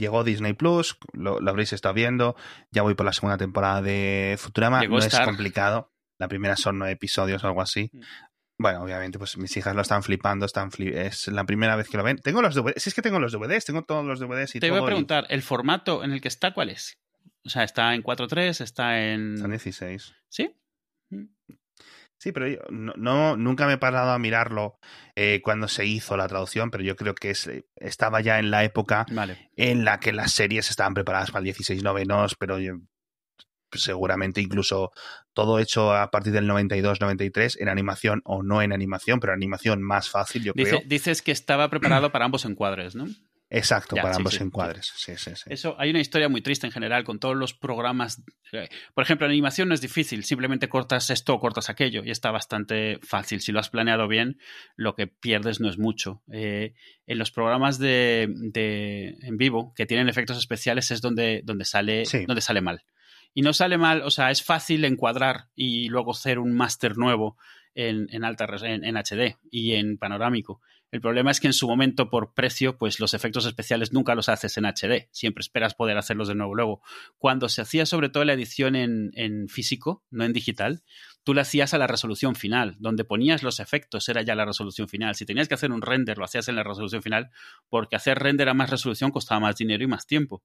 llegó Disney Plus, lo, habréis estado viendo. Ya voy por la segunda temporada de Futurama. no es complicado. La primera son nueve episodios o algo así. Mm. Bueno, obviamente, pues mis hijas lo están flipando, están es la primera vez que lo ven. Tengo los DVDs, si es que tengo los DVDs, tengo todos los DVDs y Te todo. Te voy a preguntar, ¿el formato en el que está cuál es? O sea, ¿está en 4.3? ¿Está en...? Está en 16. ¿Sí? Sí, pero yo no, nunca me he parado a mirarlo eh, cuando se hizo la traducción, pero yo creo que estaba ya en la época en la que las series estaban preparadas para el 16 novenos, pero yo, seguramente incluso todo hecho a partir del 92-93 en animación o no en animación, pero animación más fácil, yo creo. Dices que estaba preparado para ambos encuadres, ¿no? Exacto, para ambos encuadres. Sí, sí, Eso, hay una historia muy triste en general con todos los programas. Eh, por ejemplo, en animación no es difícil, simplemente cortas esto o cortas aquello y está bastante fácil. Si lo has planeado bien, lo que pierdes no es mucho. Eh, en los programas de, de, en vivo que tienen efectos especiales es donde, donde, sale, donde sale mal y no sale mal, o sea, es fácil encuadrar y luego hacer un máster nuevo en, en alta en, en, HD y en panorámico. El problema es que en su momento, por precio, pues los efectos especiales nunca los haces en HD. Siempre esperas poder hacerlos de nuevo luego. Cuando se hacía sobre todo la edición en, en físico, no en digital, tú la hacías a la resolución final. Donde ponías los efectos era ya la resolución final. Si tenías que hacer un render, lo hacías en la resolución final, porque hacer render a más resolución costaba más dinero y más tiempo.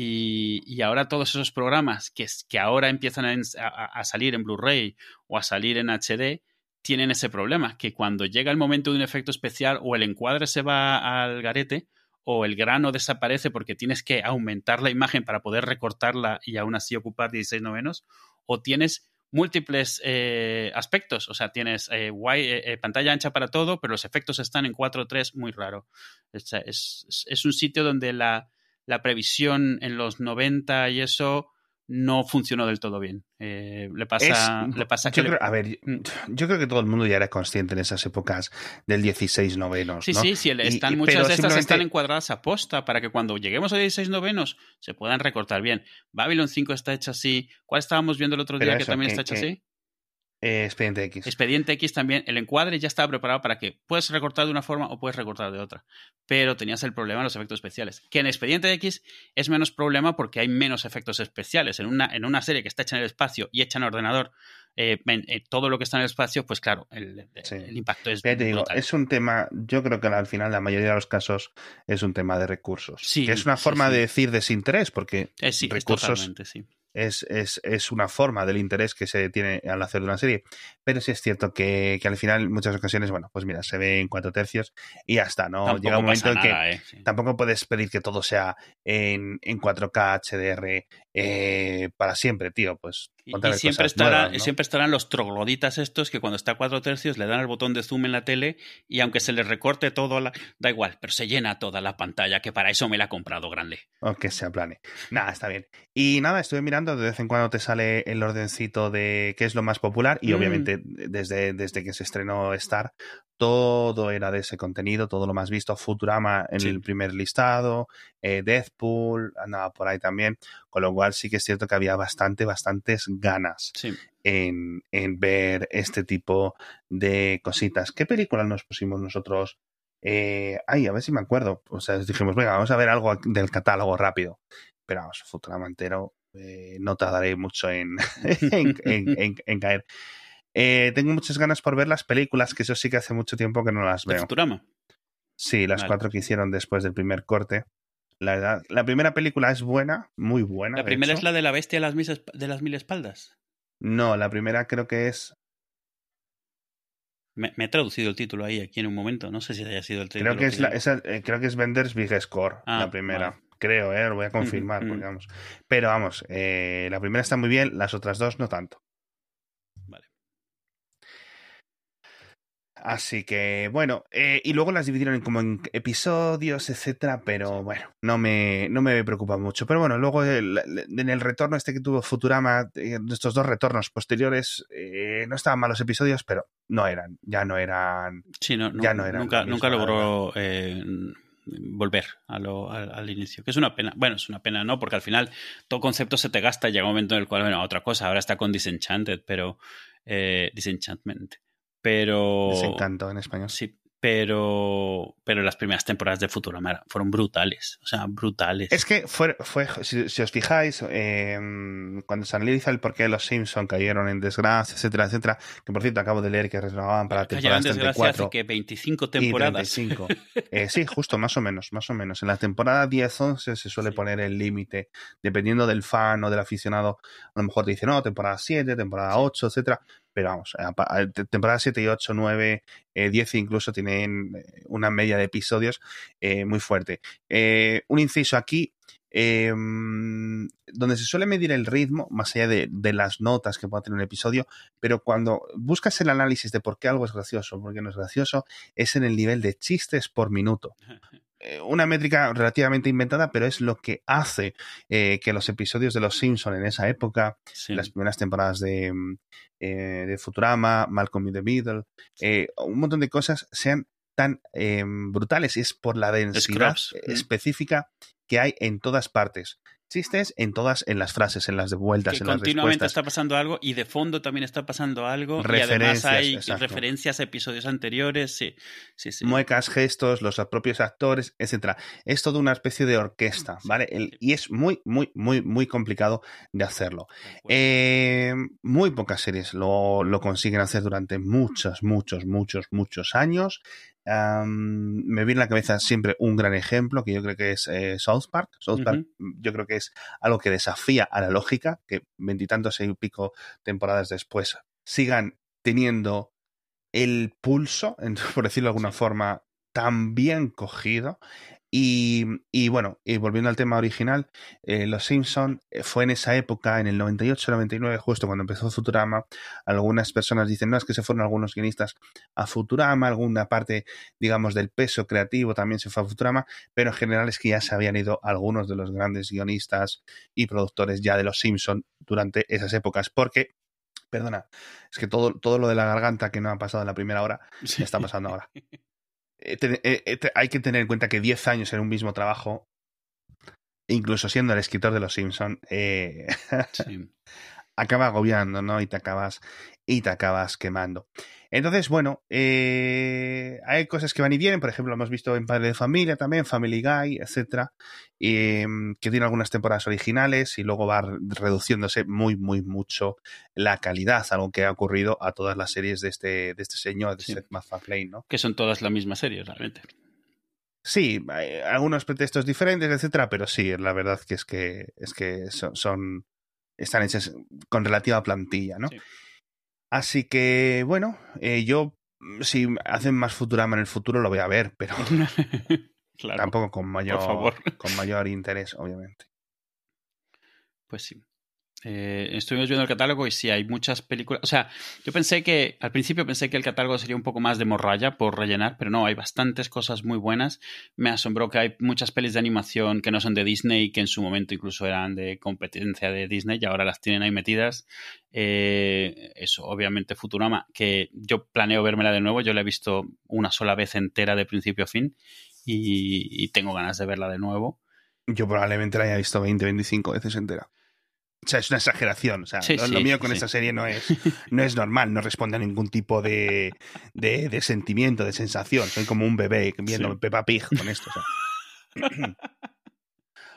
Y, ahora todos esos programas que, que ahora empiezan a, salir en Blu-ray o a salir en HD tienen ese problema, que cuando llega el momento de un efecto especial o el encuadre se va al garete o el grano desaparece porque tienes que aumentar la imagen para poder recortarla y aún así ocupar 16 novenos, o tienes múltiples eh, aspectos. O sea, tienes eh, eh, pantalla ancha para todo, pero los efectos están en 4.3, muy raro. es, un sitio donde la, la previsión en los 90 y eso no funcionó del todo bien. Eh, le pasa, le pasa que. a ver, yo creo que todo el mundo ya era consciente en esas épocas del 16 novenos. Sí, sí, sí. Están, muchas de estas están encuadradas a posta para que cuando lleguemos a 16 novenos se puedan recortar bien. Babylon 5 está hecha así. ¿Cuál estábamos viendo el otro día que también está hecha así? Eh, Expediente X. Expediente X también, el encuadre ya estaba preparado para que puedes recortar de una forma o puedes recortar de otra. Pero tenías el problema de los efectos especiales. Que en Expediente X es menos problema porque hay menos efectos especiales. En una, en una serie que está hecha en el espacio y hecha en ordenador, eh, eh, todo lo que está en el espacio, pues claro, el, impacto es. te digo, es un tema, yo creo que al final, la mayoría de los casos, es un tema de recursos. Sí, que es una forma de decir desinterés, porque recursos. sí es, es, es, una forma del interés que se tiene al hacer de una serie. Pero sí es cierto que, que, al final, en muchas ocasiones, bueno, pues mira, se ve en cuatro tercios y ya está, ¿no? Llega un momento en que ¿eh? tampoco puedes pedir que todo sea en, en 4K HDR eh, para siempre, tío. Pues y, siempre, estará, siempre estarán los trogloditas estos que cuando está a cuatro tercios le dan el botón de zoom en la tele y aunque se les recorte todo, la, da igual, pero se llena toda la pantalla, que para eso me la ha comprado grande. Aunque sea plane. Nada, está bien. Y nada, estuve mirando, de vez en cuando te sale el ordencito de qué es lo más popular y mm. obviamente desde, desde que se estrenó Star, todo era de ese contenido, todo lo más visto. Futurama en el primer listado, eh, Deathpool andaba por ahí también, con lo cual sí que es cierto que había bastante, bastantes ganas en, en, ver este tipo de cositas. ¿Qué película nos pusimos nosotros? Eh, ay, a ver si me acuerdo. O sea, dijimos, venga, vamos a ver algo del catálogo rápido. Pero vamos, Futurama entero, eh, no tardaré mucho en, en, en caer. Eh, tengo muchas ganas por ver las películas, que eso sí que hace mucho tiempo que no las veo. Futurama? Sí, las cuatro que hicieron después del primer corte. La, la primera película es buena, muy buena. ¿La primera es la de la bestia de las, mil, de las mil espaldas? No, la primera creo que es. Me, he traducido el título ahí aquí en un momento, no sé si haya sido el título. Creo que, es, la, eh, creo que es Vendors Big Score, la ah, primera. Creo, eh, lo voy a confirmar, vamos. Pero vamos, eh, la primera está muy bien, las otras dos no tanto. Así que, bueno, eh, y luego las dividieron como en episodios, etcétera, pero bueno, no me, no me preocupa mucho. Pero bueno, luego en el retorno este que tuvo Futurama, estos dos retornos posteriores, eh, no estaban malos episodios, pero no eran, ya no eran. Sí, no, ya no eran. Nunca, nunca logró volver a lo, al, inicio, que es una pena. Bueno, es una pena, ¿no? Porque al final todo concepto se te gasta y llega un momento en el cual, bueno, otra cosa, ahora está con Disenchanted, pero. Disenchantment pero... Desencanto en español. Sí, pero, pero las primeras temporadas de Futurama fueron brutales, o sea, brutales. Es que fue, fue si, os fijáis, eh, cuando se analiza el porqué de los Simpsons cayeron en desgracia, etcétera, etcétera, que por cierto acabo de leer que reservaban para temporadas 34 hace que 25 temporadas. Y eh, sí, justo, más o menos, más o menos. En la temporada 10-11 se suele poner el límite, dependiendo del fan o del aficionado, a lo mejor te dice, no, temporada 7, temporada 8, etcétera pero vamos, temporada 7 y 8, 9, 10 incluso tienen eh, una media de episodios eh, muy fuerte. Eh, un inciso aquí, em, donde se suele medir el ritmo, más allá de, de, las notas que pueda tener un episodio, pero cuando buscas el análisis de por qué algo es gracioso, por qué no es gracioso, es en el nivel de chistes por minuto. Eh, una métrica relativamente inventada, pero es lo que hace eh, que los episodios de Los Simpson en esa época, las primeras temporadas de, mm, eh, de, Futurama, Malcolm in the Middle, un montón de cosas sean tan brutales. Y es por la densidad específica que hay en todas partes chistes en todas, en las frases, en las devueltas, en las continuamente está pasando algo y de fondo también está pasando algo y además hay referencias a episodios anteriores, sí, sí, sí. Muecas, gestos, los propios actores, etcétera. Es toda una especie de orquesta, ¿vale? y es muy, muy, muy, muy complicado de hacerlo. Eh, muy pocas series lo, lo consiguen hacer durante muchos, muchos, muchos, muchos años me viene a la cabeza siempre un gran ejemplo que yo creo que es eh, South Park. South Park mm, yo creo que es algo que desafía a la lógica, que veintitantos y pico temporadas después sigan teniendo el pulso, por decirlo de alguna forma, tan bien cogido y, y, bueno, y volviendo al tema original, eh, Los Simpson eh, fue en esa época, en el 98-99, justo cuando empezó Futurama. Algunas personas dicen, no, es que se fueron algunos guionistas a Futurama, alguna parte, digamos, del peso creativo también se fue a Futurama, pero en general es que ya se habían ido algunos de los grandes guionistas y productores ya de Los Simpson durante esas épocas, porque Perdona, es que todo, todo lo de la garganta que no ha pasado en la primera hora está pasando ahora. Eh, eh, eh, hay que tener en cuenta que 10 años en un mismo trabajo, incluso siendo el escritor de Los Simpson, acaba agobiando, ¿no? Y te acabas, y te acabas quemando. Entonces, bueno, eh, hay cosas que van y vienen, por ejemplo, hemos visto en Padre de Familia también, Family Guy, etcétera, em, que tiene algunas temporadas originales y luego va reduciéndose muy, muy mucho la calidad, algo que ha ocurrido a todas las series de este, de este señor, de Seth MacFarlane, ¿no? Que son todas la misma serie, realmente. Sí, hay algunos pretextos diferentes, etcétera, pero sí, la verdad que es que, es que son, están hechas con relativa plantilla, ¿no? Así que, bueno, eh, yo mm, si hacen más Futurama en el futuro lo voy a ver, pero tampoco con mayor, con mayor interés, obviamente. Pues sí. Eh, estuvimos viendo el catálogo y sí hay muchas películas. O sea, yo pensé que al principio pensé que el catálogo sería un poco más de morralla por rellenar, pero no, hay bastantes cosas muy buenas. Me asombró que hay muchas pelis de animación que no son de Disney, que en su momento incluso eran de competencia de Disney y ahora las tienen ahí metidas. Eh, eso, obviamente Futurama, que yo planeo vérmela de nuevo. Yo la he visto una sola vez entera de principio a fin y, tengo ganas de verla de nuevo. Yo probablemente la haya visto 20, 25 veces entera. O sea, es una exageración. O sea, lo, mío con esta serie no es, no es normal, no responde a ningún tipo de, de, sentimiento, de sensación. Soy como un bebé viendo Peppa Pig con esto. O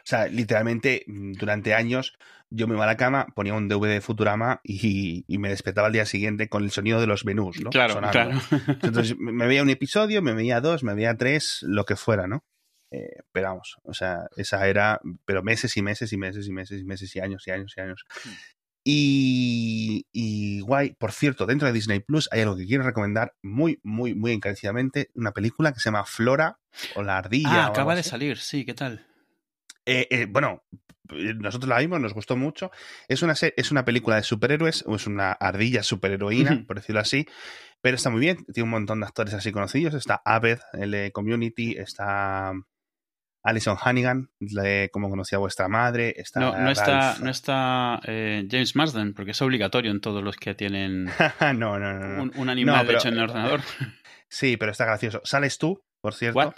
sea. literalmente durante años yo me iba a la cama, ponía un DVD de Futurama y, y, me despertaba al día siguiente con el sonido de los menús, ¿no? Claro, claro. Entonces me veía un episodio, me veía dos, me veía tres, lo que fuera, ¿no? Eh, pero vamos, o sea, esa era, pero meses y meses y meses y meses y meses y años y años y años. Hmm. Y, y, guay, por cierto, dentro de Disney Plus hay algo que quiero recomendar muy, muy, muy encarecidamente, una película que se llama Flora o la ardilla. Ah, acaba de salir, sí, ¿qué tal? Eh, eh, bueno, nosotros la vimos, nos gustó mucho. Es una, es una película de superhéroes, es una ardilla superheroína, por decirlo así, pero está muy bien, tiene un montón de actores así conocidos. Está Aved, el de Community, está Alison Hannigan, de cómo conocía vuestra madre. Está no, no está, no está eh, James Marsden, porque es obligatorio en todos los que tienen no, no, no, un, animal hecho en el ordenador. sí, pero está gracioso. Sales tú, por cierto.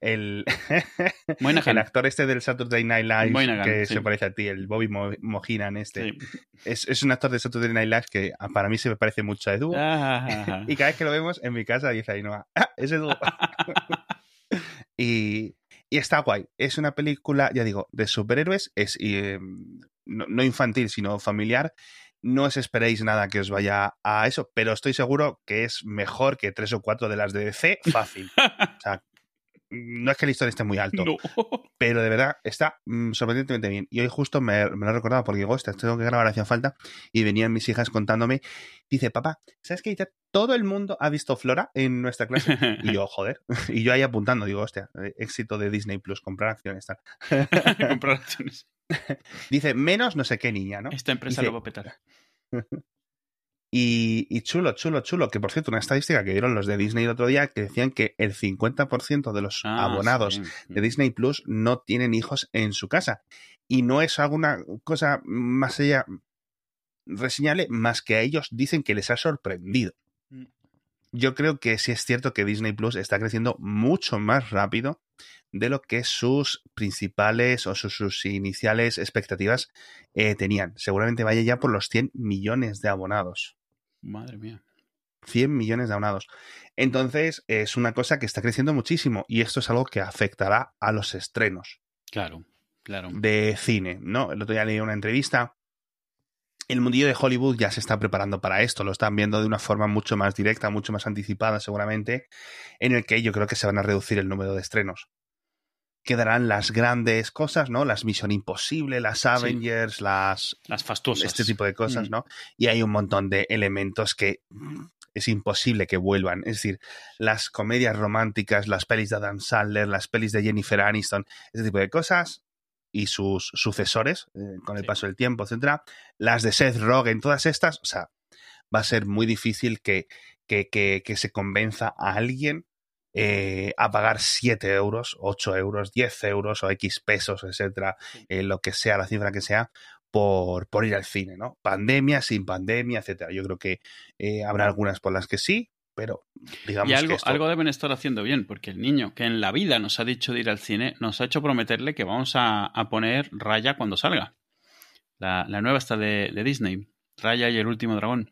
el, el actor este del Saturday Night Live que se parece a ti, el Bobby Mojinan este. Es, un actor de Saturday Night Live que para mí se me parece mucho a Edu. y cada vez que lo vemos en mi casa dice ahí, no, ah, es Edu. y, está guay. Es una película, ya digo, de superhéroes. Es em, no, infantil, sino familiar. No os esperéis nada que os vaya a eso, pero estoy seguro que es mejor que tres o cuatro de las de DC, fácil. o sea, no es que la historia esté muy alto, pero de verdad está mm, sorprendentemente bien. Y hoy justo me, lo he recordado porque digo, ostras, tengo que grabar, hacía falta. Y venían mis hijas contándome. Dice, papá, ¿sabes qué? Todo el mundo ha visto Flora en nuestra clase. Y yo, joder. Y yo ahí apuntando, digo, hostia, eh, éxito de Disney Plus, comprar acciones. Tal. comprar acciones. Dice, menos no sé qué niña, ¿no? Esta empresa lo va a petar. Y, chulo, chulo, chulo, que por cierto, una estadística que dieron los de Disney el otro día que decían que el 50% de los ah, abonados de Disney Plus no tienen hijos en su casa. Y no es alguna cosa más allá reseñable, más que a ellos dicen que les ha sorprendido. Mm. Yo creo que sí es cierto que Disney Plus está creciendo mucho más rápido de lo que sus principales o sus, iniciales expectativas eh, tenían. Seguramente vaya ya por los 100 millones de abonados. Madre mía. 100 millones de abonados. Entonces, es una cosa que está creciendo muchísimo y esto es algo que afectará a los estrenos. Claro, claro. De cine, ¿no? El otro día leí una entrevista. El mundillo de Hollywood ya se está preparando para esto, lo están viendo de una forma mucho más directa, mucho más anticipada seguramente, en el que yo creo que se van a reducir el número de estrenos quedarán las grandes cosas, ¿no? Las Misión Imposible, las Avengers, las... Las fastuosas. Este tipo de cosas, mm. ¿no? Y hay un montón de elementos que es imposible que vuelvan. Es decir, las comedias románticas, las pelis de Adam Sandler, las pelis de Jennifer Aniston, ese tipo de cosas y sus sucesores eh, con el paso del tiempo, etcétera, las de Seth Rogen, todas estas, o sea, va a ser muy difícil que, que, que, que se convenza a alguien eh, a pagar 7 euros, 8 euros, 10 euros o X pesos, etcétera, eh, lo que sea, la cifra que sea, por, por ir al cine, ¿no? Pandemia, sin pandemia, etcétera. Yo creo que eh, habrá algunas por las que sí, pero digamos y algo, que algo deben estar haciendo bien, porque el niño que en la vida nos ha dicho de ir al cine, nos ha hecho prometerle que vamos a, poner Raya cuando salga. La, nueva está de, de Disney, Raya y el último dragón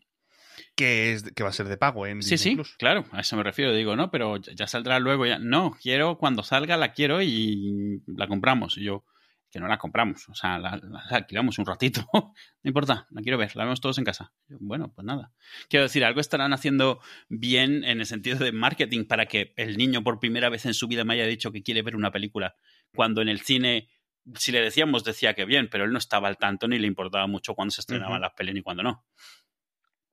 que, es, que va a ser de pago en Sí, sí, claro, a eso me refiero. Digo, no, pero ya saldrá luego. Ya. No, quiero, cuando salga la quiero y la compramos. Y yo, que no la compramos, o sea, la, alquilamos un ratito. no importa, la quiero ver, la vemos todos en casa. bueno, pues nada. Quiero decir, algo estarán haciendo bien en el sentido de marketing para que el niño por primera vez en su vida me haya dicho que quiere ver una película, cuando en el cine si le decíamos decía que bien, pero él no estaba al tanto ni le importaba mucho cuando se estrenaban las pelis ni cuando no.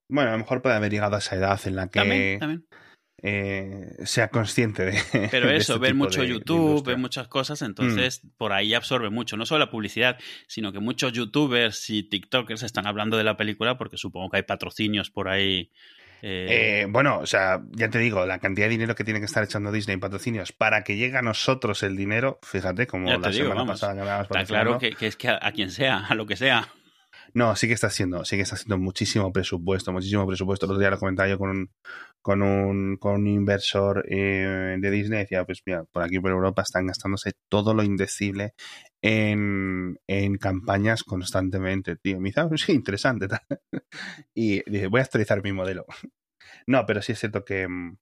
Bueno, a lo mejor puede haber llegado a esa edad en la que eh, sea consciente de. Pero eso, este ver mucho YouTube, ver muchas cosas, entonces mm. por ahí absorbe mucho. No solo la publicidad, sino que muchos YouTubers y TikTokers están hablando de la película porque supongo que hay patrocinios por ahí. Eh. Eh, bueno, o sea, ya te digo, la cantidad de dinero que tiene que estar echando Disney en patrocinios para que llegue a nosotros el dinero, fíjate, como la semana pasada que Está claro que, es que a, quien sea, a lo que sea. No, sí que está haciendo, sí que está haciendo muchísimo presupuesto, muchísimo presupuesto. El otro día lo comentaba yo con un, con un, con un inversor eh, de Disney, decía, pues mira, por aquí por Europa están gastándose todo lo indecible en, en campañas constantemente, tío. Me dice, ah, interesante. y dije, voy a actualizar mi modelo. no, pero sí es cierto que, mm,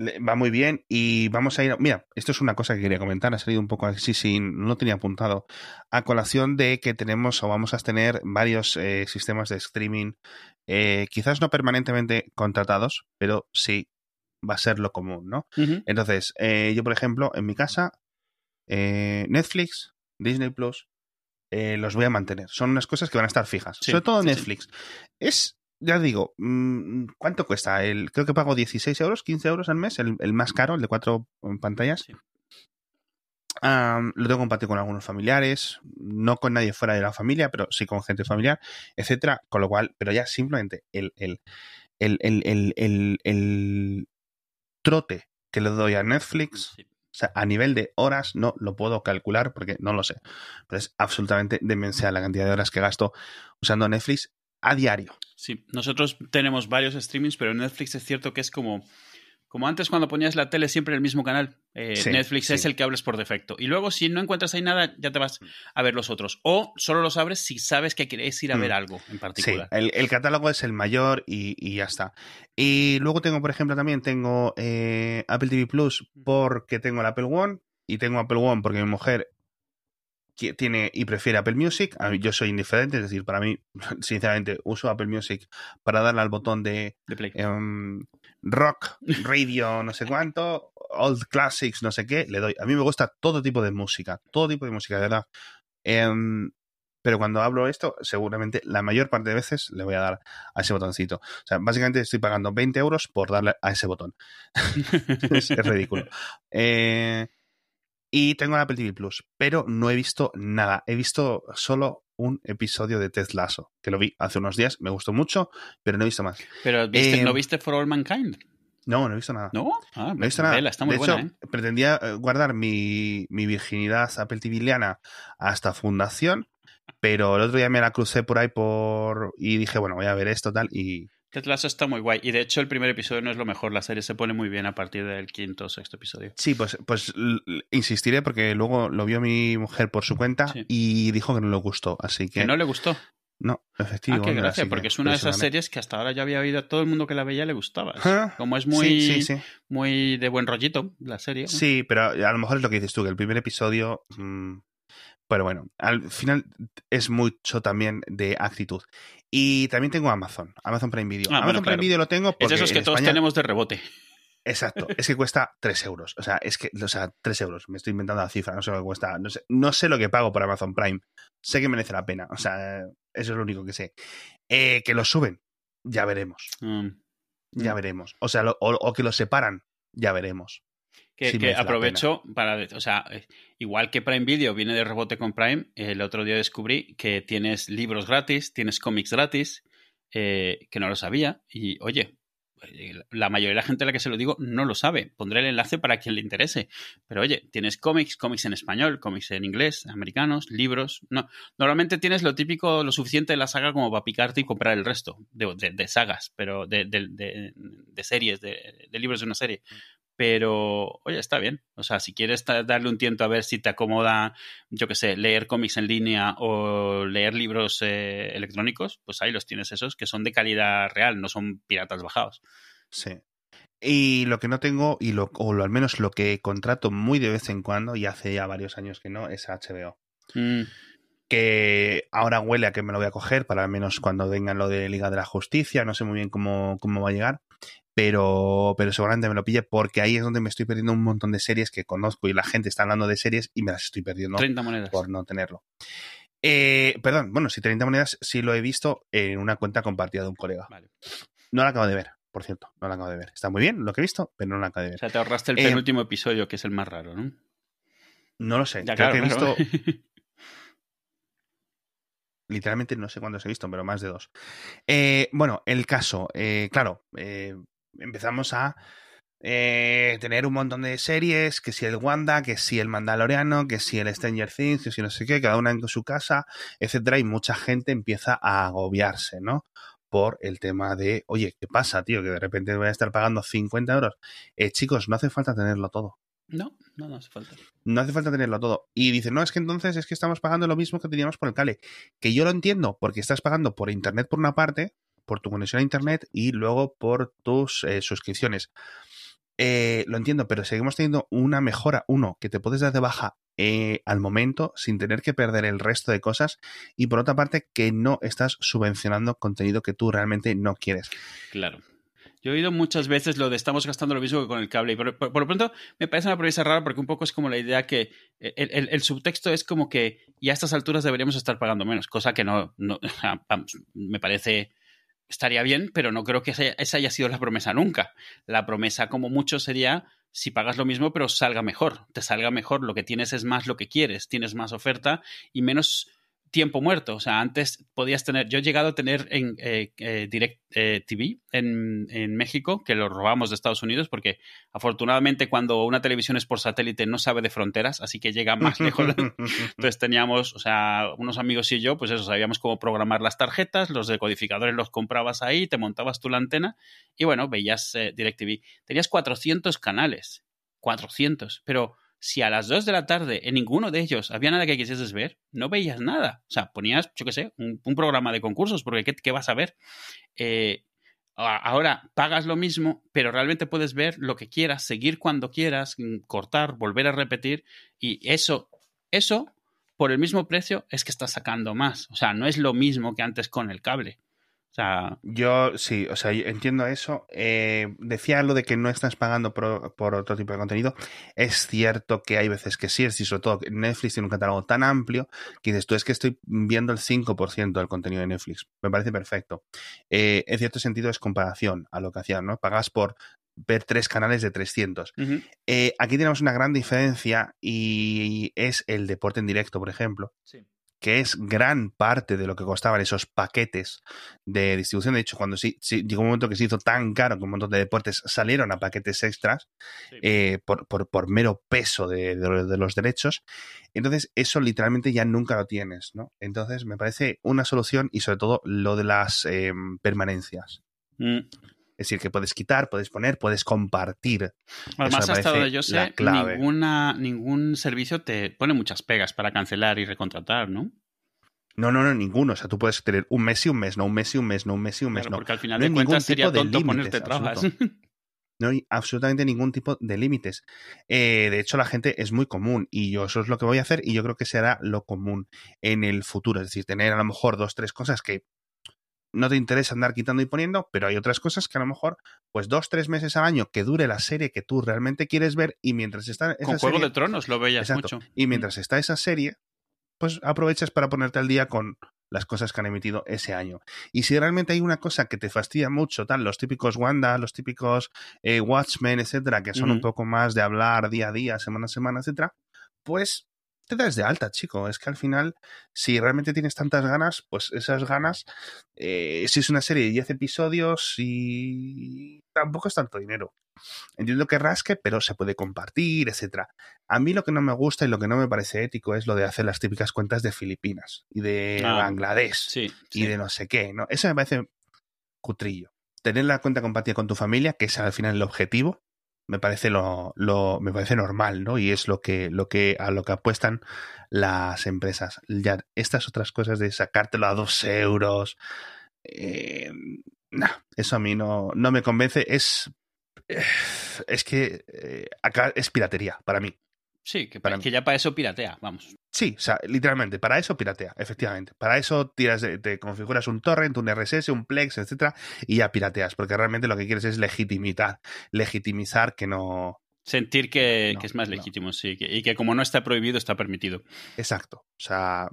va muy bien y vamos a ir. Mira, esto es una cosa que quería comentar, ha salido un poco así, sin, no tenía apuntado. A colación de que tenemos o vamos a tener varios eh, sistemas de streaming, eh, quizás no permanentemente contratados, pero sí va a ser lo común, ¿no? Entonces, eh, yo, por ejemplo, en mi casa, Netflix, Disney Plus, los voy a mantener. Son unas cosas que van a estar fijas. Sobre todo Netflix. Es ya digo, mm, ¿cuánto cuesta? El, creo que pago 16 euros, 15 euros al mes, el, más caro, el de cuatro pantallas. lo tengo compartido con algunos familiares, no con nadie fuera de la familia, pero sí con gente familiar, etcétera. Con lo cual, pero ya simplemente el, el, el, el trote que le doy a Netflix, o sea, a nivel de horas no lo puedo calcular porque no lo sé. Pero es absolutamente demencial la cantidad de horas que gasto usando Netflix a diario. Sí, nosotros tenemos varios streamings, pero Netflix es cierto que es como como antes cuando ponías la tele siempre en el mismo canal. Eh, Netflix es el que hables por defecto. Y luego, si no encuentras ahí nada, ya te vas a ver los otros. O solo los abres si sabes que quieres ir a ver mm. algo en particular. Sí, el, catálogo es el mayor y, ya está. Y luego tengo, por ejemplo, también tengo eh, Apple TV Plus porque tengo el Apple One y tengo Apple One porque mi mujer tiene y prefiere Apple Music. yo soy indiferente, es decir, para mí, sinceramente, uso Apple Music para darle al botón de, em, rock, radio, no sé cuánto, old classics, no sé qué, le doy. A mí me gusta todo tipo de música, todo tipo de música, de verdad. Em, pero cuando hablo esto, seguramente la mayor parte de veces le voy a dar a ese botoncito. O sea, básicamente estoy pagando 20 euros por darle a ese botón. es, ridículo. Eh, y tengo la Apple TV Plus, pero no he visto nada. He visto solo un episodio de Ted Lasso, que lo vi hace unos días, me gustó mucho, pero no he visto más. ¿Pero viste, no em, viste For All Mankind? No, no he visto nada. ¿No? Ah, no he visto nada. está muy de buena, hecho, ¿eh? pretendía eh, guardar mi, mi virginidad Apple TV hasta fundación, pero el otro día me la crucé por ahí por y dije, bueno, voy a ver esto tal y Ted Lasso está muy guay. Y de hecho, el primer episodio no es lo mejor. La serie se pone muy bien a partir del quinto o sexto episodio. Sí, pues, pues insistiré porque luego lo vio mi mujer por su cuenta y dijo que no le gustó. Así que. ¿Que no le gustó? No, efectivamente. Ah, qué gracia, porque es una de esas series que hasta ahora ya había oído a todo el mundo que la veía le gustaba. Como es muy, muy de buen rollito la serie. Sí, pero a lo mejor es lo que dices tú, que el primer episodio. Mm, pero bueno, al final es mucho también de actitud. Y también tengo Amazon, Amazon Prime Video. Ah, Amazon Prime Video lo tengo porque. Es esos que todos tenemos de rebote. Exacto, es que cuesta 3 euros. O sea, es que, o sea, 3 euros. Me estoy inventando la cifra, no sé lo que cuesta. No sé, no sé lo que pago por Amazon Prime. Sé que merece la pena. O sea, eso es lo único que sé. Eh, que lo suben, ya veremos. Mm. Ya mm. veremos. O sea, o, que lo separan, ya veremos. Que, aprovecho para, o sea, eh, igual que Prime Video viene de rebote con Prime, el otro día descubrí que tienes libros gratis, tienes cómics gratis, eh, que no lo sabía, y oye, eh, la mayoría de la gente a la que se lo digo no lo sabe. Pondré el enlace para quien le interese. Pero oye, tienes cómics, cómics en español, cómics en inglés, americanos, libros. No, normalmente tienes lo típico, lo suficiente de la saga como para picarte y comprar el resto de, sagas, pero de, de series, de, libros de una serie pero oye, está bien. O sea, si quieres darle un tiento a ver si te acomoda, yo qué sé, leer cómics en línea o leer libros eh, electrónicos, pues ahí los tienes esos que son de calidad real, no son piratas bajados. Sí. Y lo que no tengo, y lo, o al menos lo que contrato muy de vez en cuando, y hace ya varios años que no, es HBO. Mm. Que ahora huele a que me lo voy a coger, para al menos cuando vengan lo de Liga de la Justicia, no sé muy bien cómo, cómo va a llegar pero, pero seguramente me lo pille porque ahí es donde me estoy perdiendo un montón de series que conozco y la gente está hablando de series y me las estoy perdiendo 30 monedas. por no tenerlo. Eh, perdón, bueno, si 30 monedas sí lo he visto en una cuenta compartida de un colega. No la acabo de ver, por cierto, no la acabo de ver. Está muy bien lo que he visto, pero no la acabo de ver. O sea, te ahorraste el eh, penúltimo episodio, que es el más raro, ¿no? No lo sé. Ya, Creo que he visto. Literalmente no sé cuántos he visto, pero más de dos. Eh, bueno, el caso, claro, empezamos a eh, tener un montón de series, que si el Wanda, que si el Mandaloriano, que si el Stranger Things, que si no sé qué, cada una en su casa, etcétera, y mucha gente empieza a agobiarse, ¿no? Por el tema de, oye, ¿qué pasa, tío? Que de repente voy a estar pagando 50 euros. Eh, chicos, no hace falta tenerlo todo. No, no, no hace falta. No hace falta tenerlo todo. Y dicen, no, es que entonces es que estamos pagando lo mismo que teníamos por el cable. Que yo lo entiendo, porque estás pagando por internet por una parte, por tu conexión a Internet y luego por tus eh, suscripciones. Eh, lo entiendo, pero seguimos teniendo una mejora. Uno, que te puedes dar de baja eh, al momento sin tener que perder el resto de cosas. Y por otra parte, que no estás subvencionando contenido que tú realmente no quieres. Claro. Yo he oído muchas veces lo de estamos gastando lo mismo que con el cable. Y por, lo pronto me parece una premisa rara porque un poco es como la idea que el, subtexto es como que y a estas alturas deberíamos estar pagando menos, cosa que no, no me parece estaría bien, pero no creo que esa haya sido la promesa nunca. La promesa, como mucho, sería si pagas lo mismo, pero salga mejor. Te salga mejor, lo que tienes es más lo que quieres, tienes más oferta y menos tiempo muerto. O sea, antes podías tener, yo he llegado a tener en eh, eh, Direct eh, TV en, en, México, que lo robamos de Estados Unidos, porque afortunadamente cuando una televisión es por satélite no sabe de fronteras, así que llega más lejos. Entonces teníamos, o sea, unos amigos y yo, pues eso, sabíamos cómo programar las tarjetas, los decodificadores los comprabas ahí, te montabas tú la antena y bueno, veías Direct TV. Tenías 400 canales, 400, pero si a las 2 de la tarde en ninguno de ellos había nada que quisieses ver, no veías nada. O sea, ponías, yo qué sé, un, programa de concursos, porque ¿qué, vas a ver? Eh, ahora pagas lo mismo, pero realmente puedes ver lo que quieras, seguir cuando quieras, mm, cortar, volver a repetir, y eso, eso, por el mismo precio, es que estás sacando más. O sea, no es lo mismo que antes con el cable. O sea, yo sí, o sea, entiendo eso. Eh, decía lo de que no estás pagando por, otro tipo de contenido. Es cierto que hay veces que sí, y sobre todo Netflix tiene un catálogo tan amplio que dices tú es que estoy viendo el 5% del contenido de Netflix. Me parece perfecto. Eh, en cierto sentido es comparación a lo que hacían, ¿no? Pagas por ver tres canales de 300. Eh, aquí tenemos una gran diferencia y es el deporte en directo, por ejemplo. Sí que es gran parte de lo que costaban esos paquetes de distribución. De hecho, cuando sí, llegó un momento que se hizo tan caro que un montón de deportes salieron a paquetes extras eh, por, por, mero peso de, los derechos. Entonces, eso literalmente ya nunca lo tienes, ¿no? Entonces, me parece una solución y sobre todo lo de las em, permanencias. Mm. Es decir, que puedes quitar, puedes poner, puedes compartir. Además, hasta donde yo sé, ninguna, ningún servicio te pone muchas pegas para cancelar y recontratar, ¿no? No, no, no, ninguno. O sea, tú puedes tener un mes y un mes, no un mes y un mes, no un mes y un mes, no. Porque al final de cuentas sería tonto ponerte trabas. No hay absolutamente ningún tipo de límites. Eh, de hecho, la gente es muy común y yo eso es lo que voy a hacer y yo creo que será lo común en el futuro. Es decir, tener a lo mejor dos, tres cosas que no te interesa andar quitando y poniendo, pero hay otras cosas que a lo mejor, pues dos, tres meses al año que dure la serie que tú realmente quieres ver y mientras está esa Con Juego de Tronos lo veías mucho. Y mientras está esa serie, pues aprovechas para ponerte al día con las cosas que han emitido ese año. Y si realmente hay una cosa que te fastidia mucho, tal, los típicos Wanda, los típicos eh, Watchmen, etcétera, que son un poco más de hablar día a día, semana a semana, etcétera, pues te das de alta, chico. Es que al final, si realmente tienes tantas ganas, pues esas ganas, eh, si es una serie de 10 episodios y tampoco es tanto dinero. Entiendo que rasque, pero se puede compartir, etcétera. A mí lo que no me gusta y lo que no me parece ético es lo de hacer las típicas cuentas de Filipinas y de ah, Bangladesh y de no sé qué, ¿no? Eso me parece cutrillo. Tener la cuenta compartida con tu familia, que es al final el objetivo, me parece lo, lo, me parece normal, ¿no? Y es lo que, lo que, a lo que apuestan las empresas. Ya, estas otras cosas de sacártelo a dos euros, eh, eso a mí no, no me convence. Es, es que eh, acá es piratería para mí. Sí, que, para, que ya para eso piratea, vamos. Sí, o sea, literalmente, para eso piratea, efectivamente. Para eso tiras te configuras un torrent, un RSS, un Plex, etcétera, y ya pirateas, porque realmente lo que quieres es legitimizar, legitimizar que no. Sentir que, es más legítimo, sí, y que como no está prohibido, está permitido. Exacto. O sea,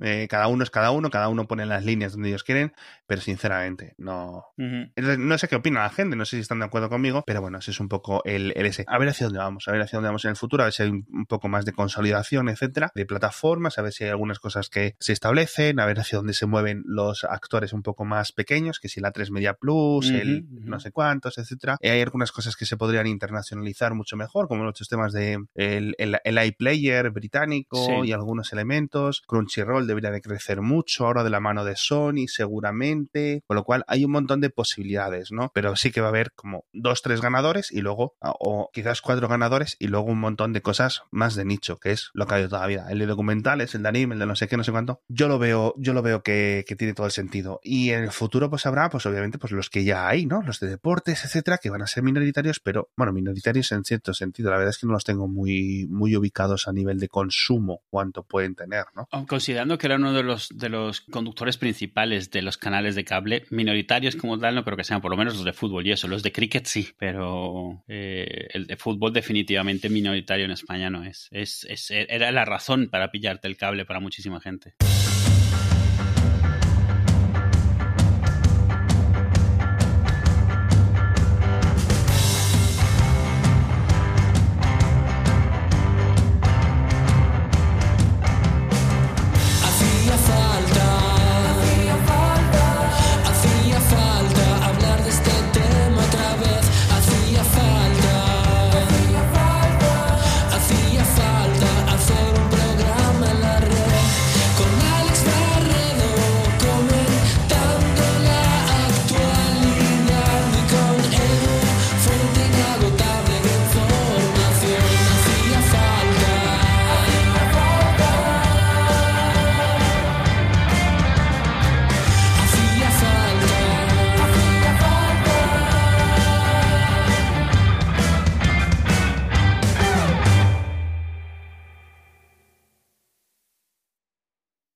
eh, cada uno es cada uno, cada uno pone las líneas donde ellos quieren, pero sinceramente no. No sé qué opina la gente, no sé si están de acuerdo conmigo, pero bueno, ese es un poco el, el ese. A ver hacia dónde vamos, a ver hacia dónde vamos en el futuro, a ver si hay un, poco más de consolidación, etcétera, de plataformas, a ver si hay algunas cosas que se establecen, a ver hacia dónde se mueven los actores un poco más pequeños, que si la 3 Media Plus, el no sé cuántos, etcétera. Y hay algunas cosas que se podrían internacionalizar mucho mejor, como los temas de el, el, iPlayer británico y algunos elementos, Crunchyroll debería de crecer mucho ahora de la mano de Sony, seguramente, con lo cual hay un montón de posibilidades, ¿no? Pero sí que va a haber como dos, tres ganadores y luego, ah, o quizás cuatro ganadores y luego un montón de cosas más de nicho, que es lo que ha habido toda la vida. El de documentales, el de anime, el de no sé qué, no sé cuánto. Yo lo veo, yo lo veo que, tiene todo el sentido. Y en el futuro, pues habrá, pues obviamente, pues los que ya hay, ¿no? Los de deportes, etcétera, que van a ser minoritarios, pero bueno, minoritarios en cierto sentido. La verdad es que no los tengo muy, muy ubicados a nivel de consumo, cuánto pueden tener, ¿no? Considerando que era uno de los, de los conductores principales de los canales de cable, minoritarios como tal, no creo que sean, por lo menos los de fútbol y eso, los de cricket sí, pero eh, el de fútbol definitivamente minoritario en España no es. Es, es. Era la razón para pillarte el cable para muchísima gente.